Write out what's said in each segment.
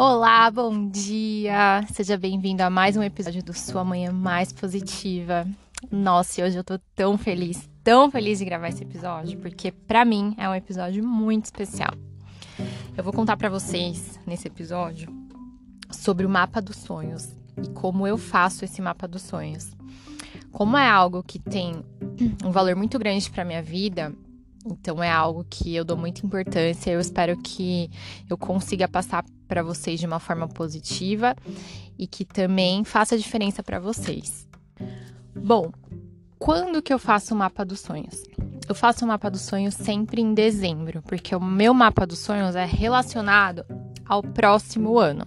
Olá, bom dia! Seja bem-vindo a mais um episódio do Sua Manhã Mais Positiva. Nossa, hoje eu tô tão feliz, tão feliz de gravar esse episódio, porque para mim é um episódio muito especial. Eu vou contar para vocês nesse episódio sobre o mapa dos sonhos e como eu faço esse mapa dos sonhos. Como é algo que tem um valor muito grande para minha vida, então é algo que eu dou muita importância. Eu espero que eu consiga passar para vocês de uma forma positiva e que também faça diferença para vocês. Bom, quando que eu faço o mapa dos sonhos? Eu faço o mapa dos sonhos sempre em dezembro, porque o meu mapa dos sonhos é relacionado ao próximo ano.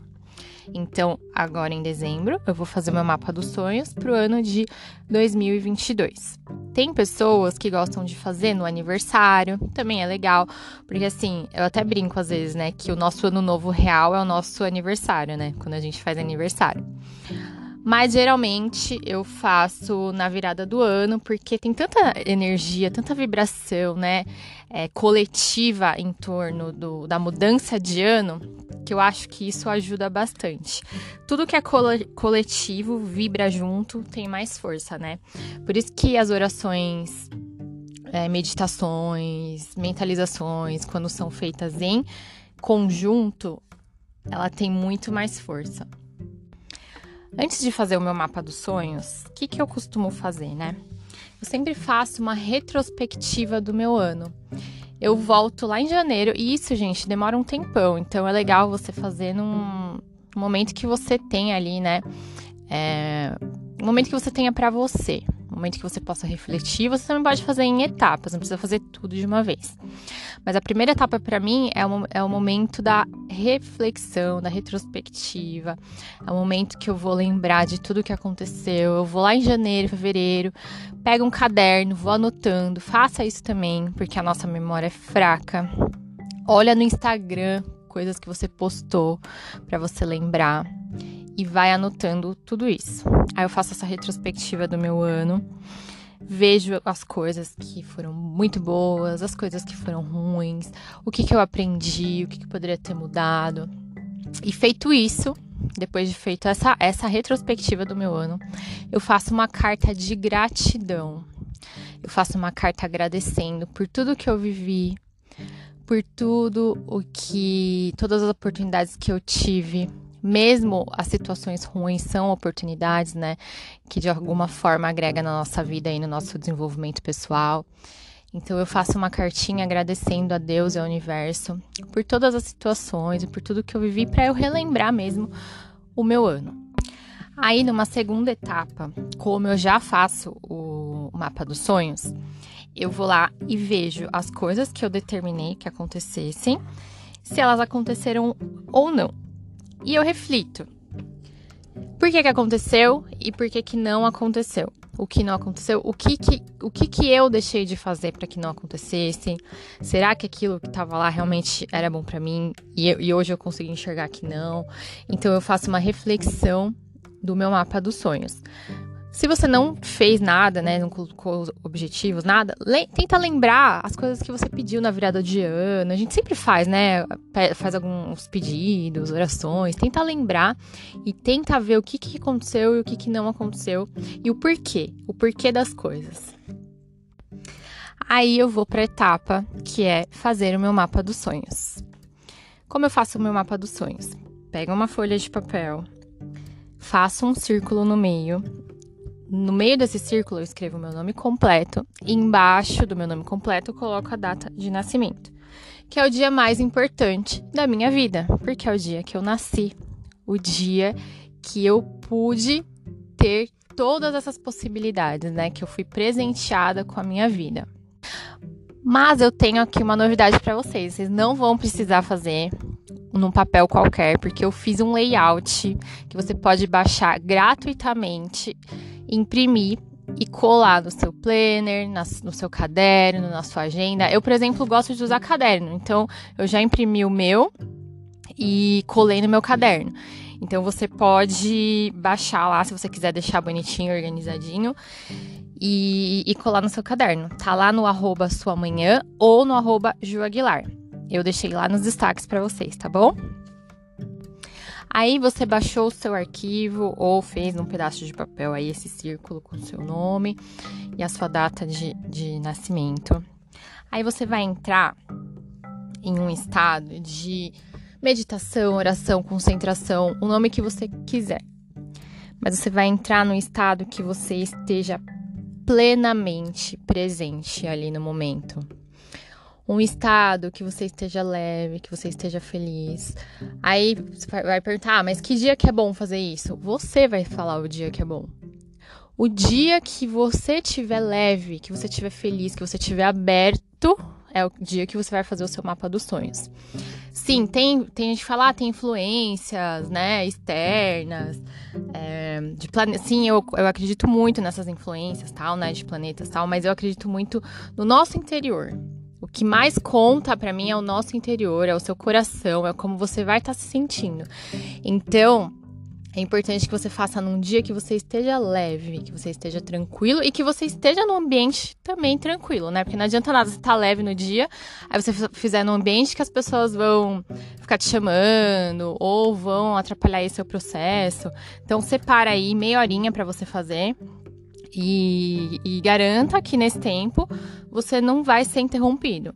Então, agora em dezembro, eu vou fazer meu mapa dos sonhos para o ano de 2022. Tem pessoas que gostam de fazer no aniversário, também é legal, porque assim, eu até brinco às vezes, né, que o nosso ano novo real é o nosso aniversário, né, quando a gente faz aniversário. Mas geralmente eu faço na virada do ano, porque tem tanta energia, tanta vibração, né? É, coletiva em torno do, da mudança de ano, que eu acho que isso ajuda bastante. Tudo que é coletivo, vibra junto, tem mais força, né? Por isso que as orações, é, meditações, mentalizações, quando são feitas em conjunto, ela tem muito mais força. Antes de fazer o meu mapa dos sonhos, o que, que eu costumo fazer, né? Eu sempre faço uma retrospectiva do meu ano. Eu volto lá em janeiro, e isso, gente, demora um tempão, então é legal você fazer num momento que você tem ali, né? É, um momento que você tenha para você momento que você possa refletir. Você também pode fazer em etapas, não precisa fazer tudo de uma vez. Mas a primeira etapa para mim é o, é o momento da reflexão, da retrospectiva. É o momento que eu vou lembrar de tudo que aconteceu. Eu vou lá em janeiro, fevereiro, pego um caderno, vou anotando. Faça isso também, porque a nossa memória é fraca. Olha no Instagram coisas que você postou para você lembrar e vai anotando tudo isso. Aí eu faço essa retrospectiva do meu ano, vejo as coisas que foram muito boas, as coisas que foram ruins, o que, que eu aprendi, o que, que poderia ter mudado. E feito isso, depois de feito essa, essa retrospectiva do meu ano, eu faço uma carta de gratidão. Eu faço uma carta agradecendo por tudo que eu vivi, por tudo o que. todas as oportunidades que eu tive mesmo as situações ruins são oportunidades, né? Que de alguma forma agrega na nossa vida e no nosso desenvolvimento pessoal. Então eu faço uma cartinha agradecendo a Deus e ao universo por todas as situações e por tudo que eu vivi para eu relembrar mesmo o meu ano. Aí numa segunda etapa, como eu já faço o mapa dos sonhos, eu vou lá e vejo as coisas que eu determinei que acontecessem, se elas aconteceram ou não. E eu reflito. Por que que aconteceu e por que que não aconteceu? O que não aconteceu? O que que, o que, que eu deixei de fazer para que não acontecesse? Será que aquilo que estava lá realmente era bom para mim e, e hoje eu consegui enxergar que não? Então eu faço uma reflexão do meu mapa dos sonhos. Se você não fez nada, né, não colocou objetivos, nada, le tenta lembrar as coisas que você pediu na virada de ano. A gente sempre faz, né? Faz alguns pedidos, orações, tenta lembrar e tenta ver o que, que aconteceu e o que, que não aconteceu e o porquê, o porquê das coisas. Aí eu vou para a etapa que é fazer o meu mapa dos sonhos. Como eu faço o meu mapa dos sonhos? Pego uma folha de papel, faço um círculo no meio no meio desse círculo eu escrevo o meu nome completo e embaixo do meu nome completo eu coloco a data de nascimento, que é o dia mais importante da minha vida, porque é o dia que eu nasci, o dia que eu pude ter todas essas possibilidades, né, que eu fui presenteada com a minha vida. Mas eu tenho aqui uma novidade para vocês, vocês não vão precisar fazer num papel qualquer, porque eu fiz um layout que você pode baixar gratuitamente imprimir e colar no seu planner, no seu caderno, na sua agenda. Eu, por exemplo, gosto de usar caderno, então eu já imprimi o meu e colei no meu caderno. Então você pode baixar lá se você quiser deixar bonitinho, organizadinho. E, e colar no seu caderno. Tá lá no arroba sua manhã ou no arroba Ju Aguilar. Eu deixei lá nos destaques para vocês, tá bom? Aí você baixou o seu arquivo ou fez num pedaço de papel aí esse círculo com o seu nome e a sua data de, de nascimento. Aí você vai entrar em um estado de meditação, oração, concentração, o nome que você quiser. Mas você vai entrar num estado que você esteja plenamente presente ali no momento. Um estado que você esteja leve, que você esteja feliz. Aí você vai perguntar, ah, mas que dia que é bom fazer isso? Você vai falar o dia que é bom. O dia que você estiver leve, que você estiver feliz, que você estiver aberto é o dia que você vai fazer o seu mapa dos sonhos. Sim, tem, tem gente que fala, ah, tem influências, né, externas, é, de plane... Sim, eu, eu acredito muito nessas influências, tal, né, de planetas, tal, mas eu acredito muito no nosso interior. O que mais conta para mim é o nosso interior, é o seu coração, é como você vai estar tá se sentindo. Então, é importante que você faça num dia que você esteja leve, que você esteja tranquilo e que você esteja num ambiente também tranquilo, né? Porque não adianta nada você estar tá leve no dia, aí você fizer num ambiente que as pessoas vão ficar te chamando ou vão atrapalhar esse seu processo. Então separa aí meia horinha para você fazer. E, e garanta que nesse tempo você não vai ser interrompido.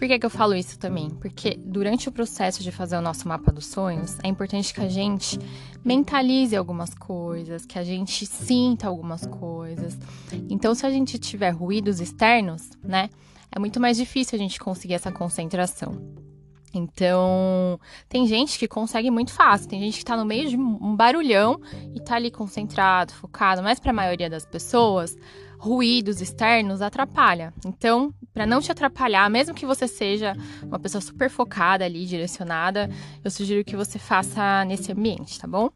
Por que, que eu falo isso também? Porque durante o processo de fazer o nosso mapa dos sonhos, é importante que a gente mentalize algumas coisas, que a gente sinta algumas coisas. Então, se a gente tiver ruídos externos, né, é muito mais difícil a gente conseguir essa concentração. Então, tem gente que consegue muito fácil, tem gente que tá no meio de um barulhão e tá ali concentrado, focado, mas para a maioria das pessoas, ruídos externos atrapalha. Então, para não te atrapalhar, mesmo que você seja uma pessoa super focada ali, direcionada, eu sugiro que você faça nesse ambiente, tá bom?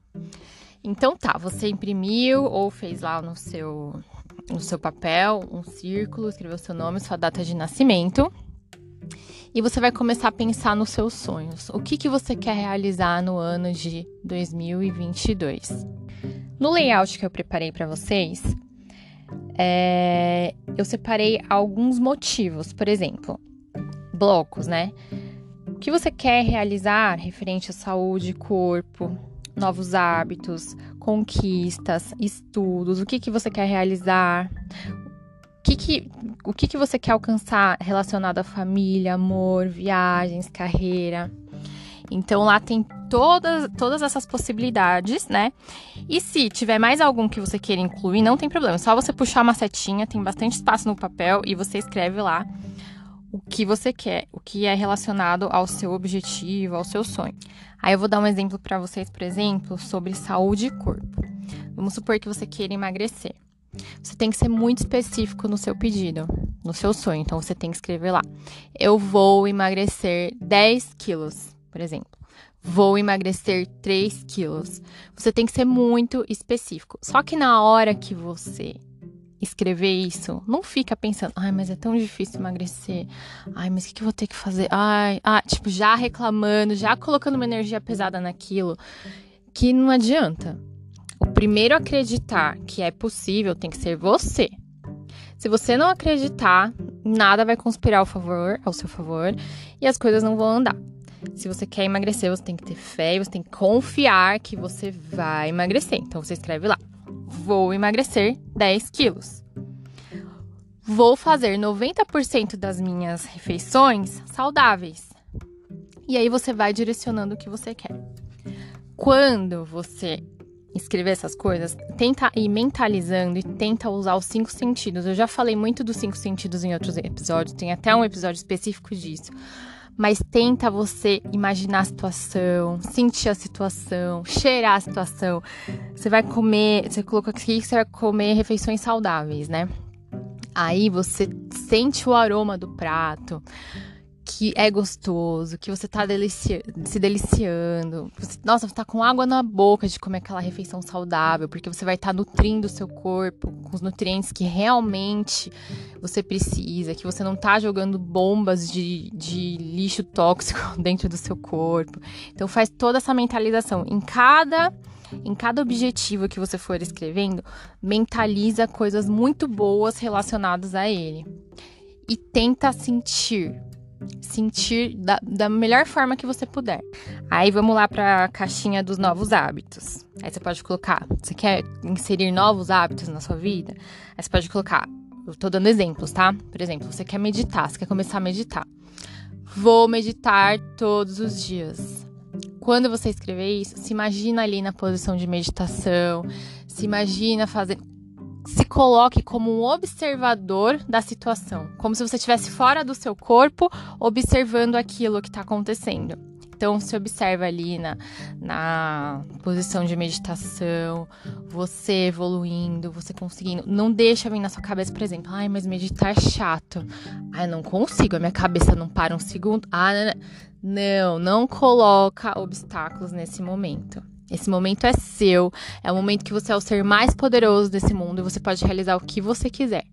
Então tá, você imprimiu ou fez lá no seu no seu papel um círculo, escreveu seu nome, sua data de nascimento. E você vai começar a pensar nos seus sonhos. O que, que você quer realizar no ano de 2022? No layout que eu preparei para vocês, é, eu separei alguns motivos, por exemplo, blocos, né? O que você quer realizar referente à saúde, corpo, novos hábitos, conquistas, estudos, o que, que você quer realizar, que, que, o que, que você quer alcançar relacionado à família, amor, viagens, carreira. Então lá tem todas, todas essas possibilidades, né? E se tiver mais algum que você queira incluir, não tem problema. É só você puxar uma setinha, tem bastante espaço no papel e você escreve lá o que você quer, o que é relacionado ao seu objetivo, ao seu sonho. Aí eu vou dar um exemplo para vocês, por exemplo, sobre saúde e corpo. Vamos supor que você queira emagrecer. Você tem que ser muito específico no seu pedido, no seu sonho. Então você tem que escrever lá: Eu vou emagrecer 10 quilos por exemplo. Vou emagrecer 3 quilos. Você tem que ser muito específico. Só que na hora que você escrever isso, não fica pensando, ai, mas é tão difícil emagrecer. Ai, mas o que, que eu vou ter que fazer? Ai, ah, tipo, já reclamando, já colocando uma energia pesada naquilo, que não adianta. O primeiro a acreditar que é possível tem que ser você. Se você não acreditar, nada vai conspirar ao favor, ao seu favor, e as coisas não vão andar. Se você quer emagrecer, você tem que ter fé, você tem que confiar que você vai emagrecer. Então você escreve lá: Vou emagrecer 10 quilos. Vou fazer 90% das minhas refeições saudáveis. E aí você vai direcionando o que você quer. Quando você escrever essas coisas, tenta ir mentalizando e tenta usar os cinco sentidos. Eu já falei muito dos cinco sentidos em outros episódios, tem até um episódio específico disso mas tenta você imaginar a situação, sentir a situação, cheirar a situação. Você vai comer, você colocou aqui que você vai comer refeições saudáveis, né? Aí você sente o aroma do prato que é gostoso, que você tá delici se deliciando. Você, nossa, você tá com água na boca de comer aquela refeição saudável, porque você vai estar tá nutrindo o seu corpo com os nutrientes que realmente você precisa, que você não tá jogando bombas de, de lixo tóxico dentro do seu corpo. Então faz toda essa mentalização. Em cada em cada objetivo que você for escrevendo, mentaliza coisas muito boas relacionadas a ele. E tenta sentir sentir da, da melhor forma que você puder. Aí vamos lá para a caixinha dos novos hábitos. Aí você pode colocar, você quer inserir novos hábitos na sua vida? Aí você pode colocar, eu tô dando exemplos, tá? Por exemplo, você quer meditar, você quer começar a meditar. Vou meditar todos os dias. Quando você escrever isso, se imagina ali na posição de meditação, se imagina fazendo se coloque como um observador da situação, como se você estivesse fora do seu corpo, observando aquilo que está acontecendo. Então, se observa ali na, na posição de meditação, você evoluindo, você conseguindo. Não deixa vir na sua cabeça, por exemplo, ai, mas meditar é chato. Ai, não consigo, a minha cabeça não para um segundo. Ah, não, não coloca obstáculos nesse momento. Esse momento é seu, é o momento que você é o ser mais poderoso desse mundo e você pode realizar o que você quiser.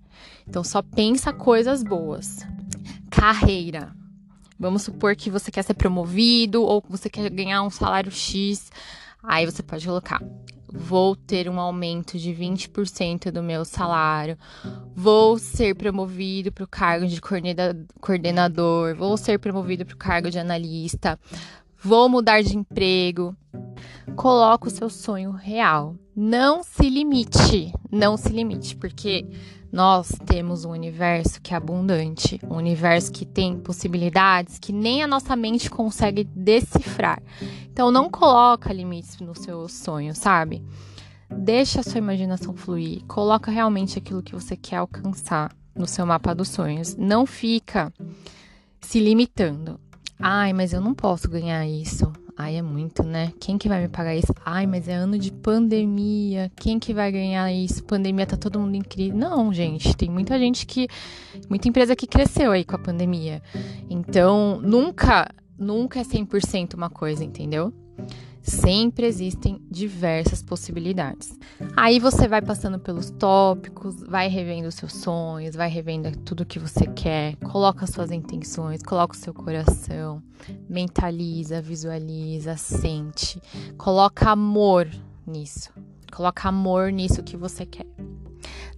Então só pensa coisas boas. Carreira. Vamos supor que você quer ser promovido ou você quer ganhar um salário X. Aí você pode colocar: vou ter um aumento de 20% do meu salário, vou ser promovido para o cargo de coordenador, vou ser promovido para o cargo de analista, vou mudar de emprego. Coloca o seu sonho real. Não se limite, não se limite, porque nós temos um universo que é abundante, um universo que tem possibilidades que nem a nossa mente consegue decifrar. Então não coloca limites no seu sonho, sabe? Deixa a sua imaginação fluir, coloca realmente aquilo que você quer alcançar no seu mapa dos sonhos. Não fica se limitando. Ai, mas eu não posso ganhar isso. Ai, é muito, né? Quem que vai me pagar isso? Ai, mas é ano de pandemia. Quem que vai ganhar isso? Pandemia tá todo mundo incrível. Não, gente, tem muita gente que muita empresa que cresceu aí com a pandemia. Então, nunca, nunca é 100% uma coisa, entendeu? Sempre existem diversas possibilidades. Aí você vai passando pelos tópicos, vai revendo os seus sonhos, vai revendo tudo que você quer, coloca suas intenções, coloca o seu coração, mentaliza, visualiza, sente, coloca amor nisso. Coloca amor nisso que você quer.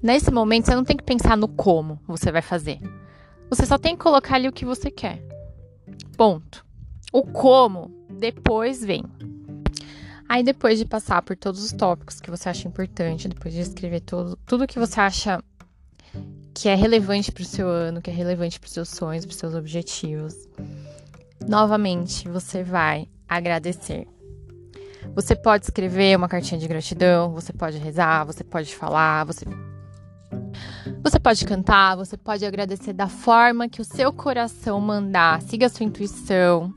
Nesse momento, você não tem que pensar no como você vai fazer. Você só tem que colocar ali o que você quer. Ponto. O como depois vem. Aí depois de passar por todos os tópicos que você acha importante, depois de escrever todo, tudo que você acha que é relevante para o seu ano, que é relevante para os seus sonhos, para os seus objetivos, novamente você vai agradecer. Você pode escrever uma cartinha de gratidão, você pode rezar, você pode falar, você você pode cantar, você pode agradecer da forma que o seu coração mandar. Siga a sua intuição.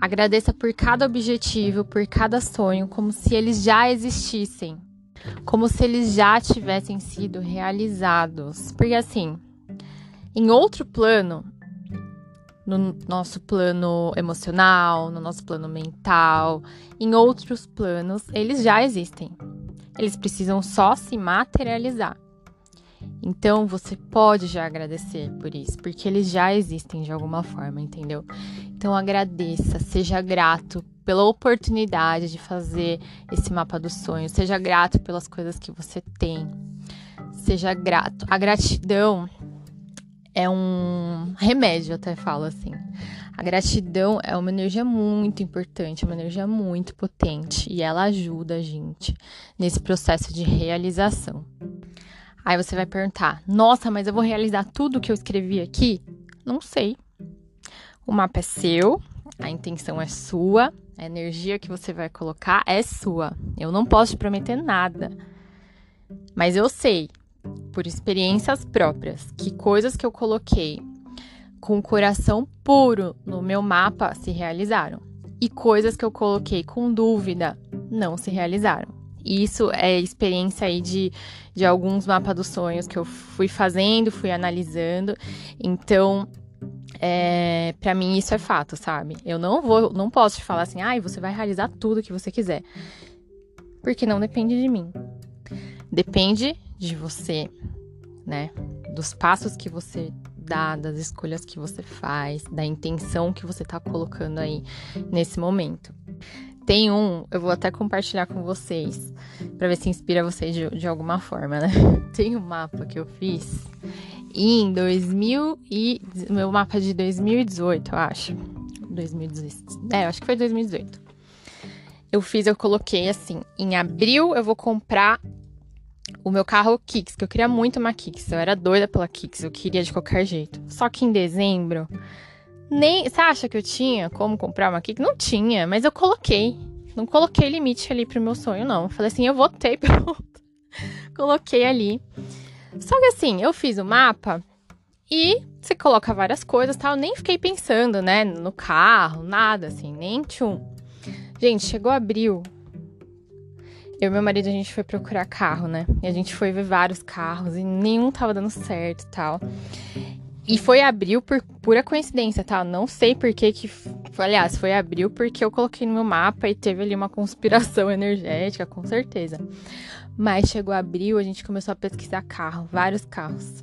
Agradeça por cada objetivo, por cada sonho, como se eles já existissem, como se eles já tivessem sido realizados. Porque assim, em outro plano, no nosso plano emocional, no nosso plano mental, em outros planos, eles já existem. Eles precisam só se materializar. Então você pode já agradecer por isso, porque eles já existem de alguma forma, entendeu? Então agradeça, seja grato pela oportunidade de fazer esse mapa dos sonhos, seja grato pelas coisas que você tem. Seja grato. A gratidão é um remédio, até falo assim. A gratidão é uma energia muito importante, uma energia muito potente e ela ajuda a gente nesse processo de realização. Aí você vai perguntar: nossa, mas eu vou realizar tudo que eu escrevi aqui? Não sei. O mapa é seu, a intenção é sua, a energia que você vai colocar é sua. Eu não posso te prometer nada. Mas eu sei, por experiências próprias, que coisas que eu coloquei com o coração puro no meu mapa se realizaram. E coisas que eu coloquei com dúvida não se realizaram. Isso é experiência aí de, de alguns mapas dos sonhos que eu fui fazendo, fui analisando. Então, é, para mim isso é fato, sabe? Eu não vou, não posso te falar assim, ai, ah, você vai realizar tudo que você quiser. Porque não depende de mim. Depende de você, né? Dos passos que você dá, das escolhas que você faz, da intenção que você tá colocando aí nesse momento. Tem um, eu vou até compartilhar com vocês, para ver se inspira vocês de, de alguma forma, né? Tem um mapa que eu fiz em 2000 e meu mapa de 2018, eu acho. 2018. É, eu acho que foi 2018. Eu fiz, eu coloquei assim, em abril eu vou comprar o meu carro Kicks, que eu queria muito uma Kicks. Eu era doida pela Kicks, eu queria de qualquer jeito. Só que em dezembro, nem. Você acha que eu tinha como comprar uma Kicks? Não tinha, mas eu coloquei. Não coloquei limite ali pro meu sonho, não. Eu falei assim, eu votei, pronto. coloquei ali. Só que assim, eu fiz o mapa e você coloca várias coisas tal. Nem fiquei pensando, né, no carro, nada assim, nem tchum. Gente, chegou abril. Eu e meu marido, a gente foi procurar carro, né? E a gente foi ver vários carros e nenhum tava dando certo e tal. E foi abril por pura coincidência, tá? Não sei por que que... Aliás, foi abril porque eu coloquei no meu mapa e teve ali uma conspiração energética, com certeza. Mas chegou abril, a gente começou a pesquisar carro, vários carros.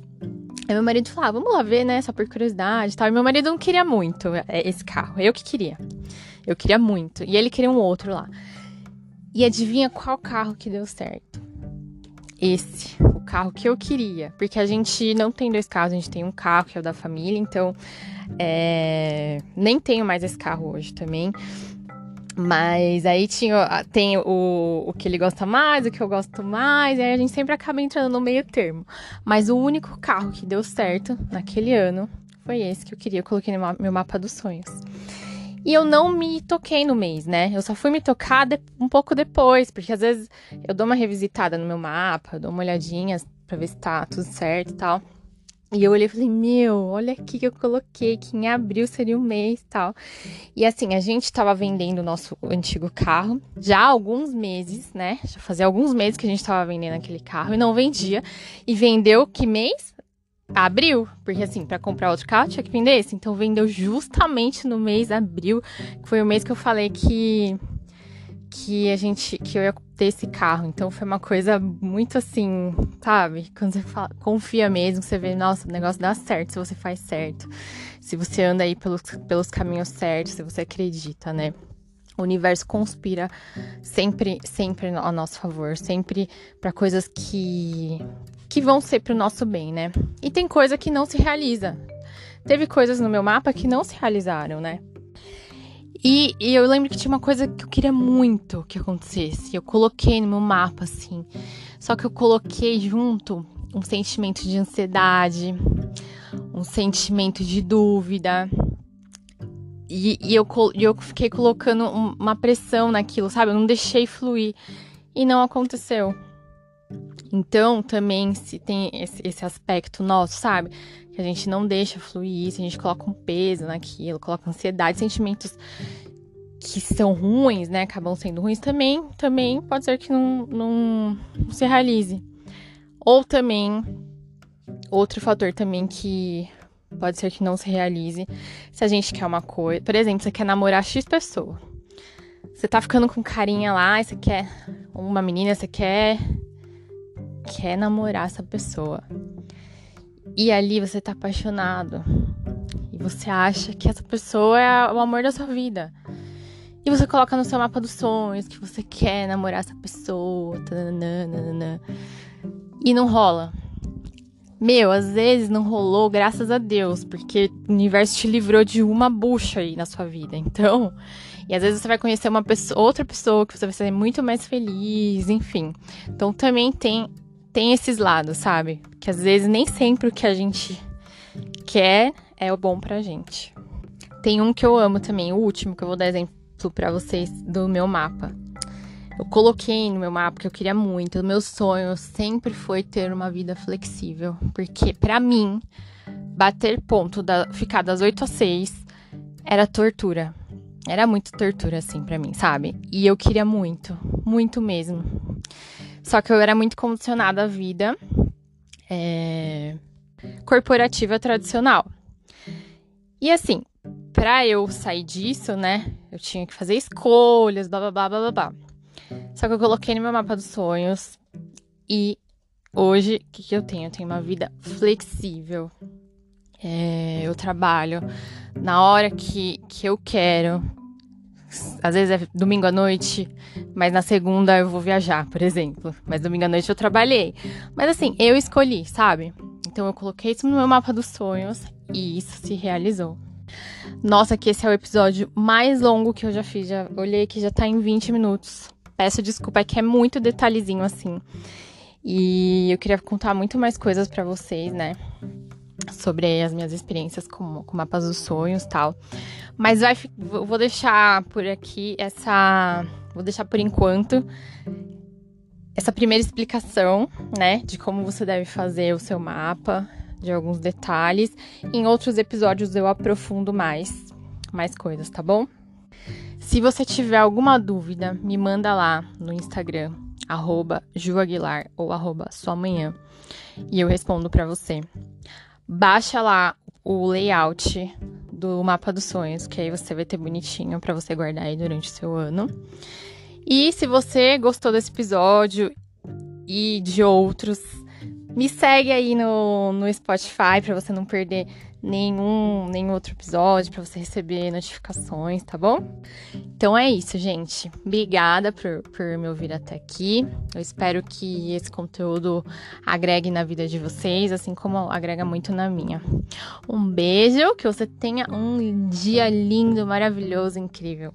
Aí meu marido falou, ah, vamos lá ver, né, só por curiosidade e tal. E meu marido não queria muito é, esse carro, eu que queria. Eu queria muito. E ele queria um outro lá. E adivinha qual carro que deu certo? Esse, o carro que eu queria. Porque a gente não tem dois carros, a gente tem um carro que é o da família, então é... nem tenho mais esse carro hoje também. Mas aí tinha, tem o, o que ele gosta mais, o que eu gosto mais, e aí a gente sempre acaba entrando no meio termo. Mas o único carro que deu certo naquele ano foi esse que eu queria, eu coloquei no meu mapa dos sonhos. E eu não me toquei no mês, né? Eu só fui me tocar um pouco depois, porque às vezes eu dou uma revisitada no meu mapa, dou uma olhadinha pra ver se tá tudo certo e tal. E eu olhei e falei, meu, olha aqui que eu coloquei, que em abril seria o mês e tal. E assim, a gente tava vendendo o nosso antigo carro já há alguns meses, né? Já fazia alguns meses que a gente tava vendendo aquele carro e não vendia. E vendeu que mês? Abril, porque assim, para comprar outro carro tinha que vender esse. Então vendeu justamente no mês abril, que foi o mês que eu falei que que a gente que eu ia ter esse carro. Então foi uma coisa muito assim, sabe? Quando você fala, confia mesmo, você vê, nossa, o negócio dá certo se você faz certo. Se você anda aí pelos, pelos caminhos certos, se você acredita, né? O universo conspira sempre, sempre a nosso favor, sempre para coisas que que vão ser para o nosso bem, né? E tem coisa que não se realiza. Teve coisas no meu mapa que não se realizaram, né? E, e, eu lembro que tinha uma coisa que eu queria muito que acontecesse. Eu coloquei no meu mapa, assim. Só que eu coloquei junto um sentimento de ansiedade, um sentimento de dúvida. E, e eu, eu fiquei colocando uma pressão naquilo, sabe? Eu não deixei fluir. E não aconteceu. Então, também se tem esse, aspecto nosso, sabe? que a gente não deixa fluir isso, a gente coloca um peso naquilo, coloca ansiedade, sentimentos que são ruins, né, acabam sendo ruins também, também pode ser que não, não, não se realize. Ou também, outro fator também que pode ser que não se realize, se a gente quer uma coisa, por exemplo, você quer namorar X pessoa. Você tá ficando com carinha lá, você quer uma menina, você quer quer namorar essa pessoa. E ali você tá apaixonado. E você acha que essa pessoa é o amor da sua vida. E você coloca no seu mapa dos sonhos que você quer namorar essa pessoa. Tananana, e não rola. Meu, às vezes não rolou, graças a Deus, porque o universo te livrou de uma bucha aí na sua vida. Então, e às vezes você vai conhecer uma pessoa, outra pessoa que você vai ser muito mais feliz, enfim. Então também tem tem esses lados, sabe? Que às vezes nem sempre o que a gente quer é o bom pra gente. Tem um que eu amo também, o último que eu vou dar exemplo para vocês do meu mapa. Eu coloquei no meu mapa que eu queria muito. O meu sonho sempre foi ter uma vida flexível, porque para mim bater ponto da ficar das 8 às 6 era tortura. Era muito tortura assim para mim, sabe? E eu queria muito, muito mesmo. Só que eu era muito condicionada à vida é, corporativa tradicional. E assim, para eu sair disso, né, eu tinha que fazer escolhas, blá blá blá blá blá. Só que eu coloquei no meu mapa dos sonhos e hoje, o que, que eu tenho? Eu tenho uma vida flexível. É, eu trabalho na hora que, que eu quero às vezes é domingo à noite, mas na segunda eu vou viajar, por exemplo. Mas domingo à noite eu trabalhei. Mas assim, eu escolhi, sabe? Então eu coloquei isso no meu mapa dos sonhos e isso se realizou. Nossa, que esse é o episódio mais longo que eu já fiz. Já olhei que já tá em 20 minutos. Peço desculpa, é que é muito detalhezinho assim. E eu queria contar muito mais coisas para vocês, né? Sobre as minhas experiências com, com mapas dos sonhos tal. Mas vai, vou deixar por aqui essa. Vou deixar por enquanto essa primeira explicação, né? De como você deve fazer o seu mapa, de alguns detalhes. Em outros episódios eu aprofundo mais, mais coisas, tá bom? Se você tiver alguma dúvida, me manda lá no Instagram, arroba Juaguilar ou arroba sua manhã, e eu respondo para você. Baixa lá o layout do mapa dos sonhos, que aí você vai ter bonitinho para você guardar aí durante o seu ano. E se você gostou desse episódio e de outros, me segue aí no, no Spotify para você não perder nenhum, nenhum outro episódio, para você receber notificações, tá bom? Então é isso, gente. Obrigada por, por me ouvir até aqui. Eu espero que esse conteúdo agregue na vida de vocês, assim como agrega muito na minha. Um beijo, que você tenha um dia lindo, maravilhoso, incrível.